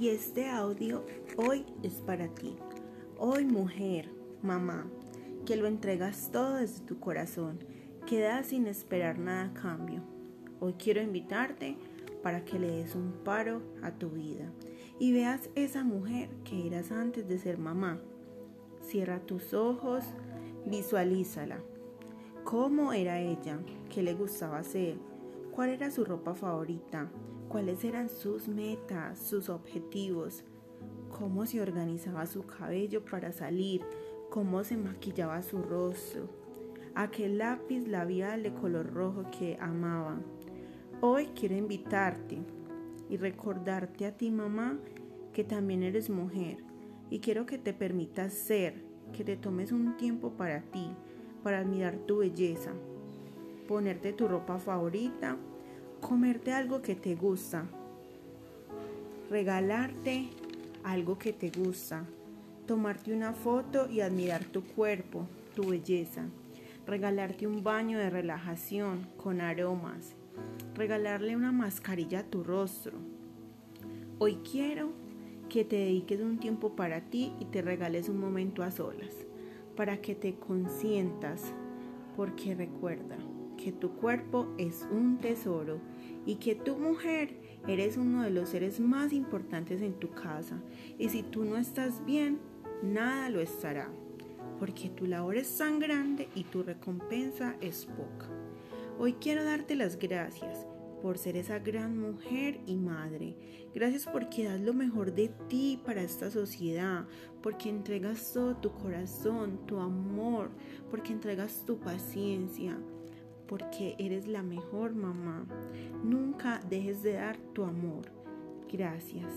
y este audio hoy es para ti. Hoy mujer, mamá, que lo entregas todo desde tu corazón, que das sin esperar nada a cambio. Hoy quiero invitarte para que le des un paro a tu vida y veas esa mujer que eras antes de ser mamá. Cierra tus ojos, visualízala. ¿Cómo era ella? ¿Qué le gustaba hacer? ¿Cuál era su ropa favorita? cuáles eran sus metas, sus objetivos, cómo se organizaba su cabello para salir, cómo se maquillaba su rostro, aquel lápiz labial de color rojo que amaba. Hoy quiero invitarte y recordarte a ti mamá que también eres mujer y quiero que te permitas ser, que te tomes un tiempo para ti, para admirar tu belleza, ponerte tu ropa favorita, comerte algo que te gusta, regalarte algo que te gusta, tomarte una foto y admirar tu cuerpo, tu belleza, regalarte un baño de relajación con aromas, regalarle una mascarilla a tu rostro. Hoy quiero que te dediques un tiempo para ti y te regales un momento a solas, para que te consientas, porque recuerda, que tu cuerpo es un tesoro y que tu mujer eres uno de los seres más importantes en tu casa. Y si tú no estás bien, nada lo estará, porque tu labor es tan grande y tu recompensa es poca. Hoy quiero darte las gracias por ser esa gran mujer y madre. Gracias porque das lo mejor de ti para esta sociedad, porque entregas todo tu corazón, tu amor, porque entregas tu paciencia, porque eres la mejor mamá. Nunca dejes de dar tu amor. Gracias.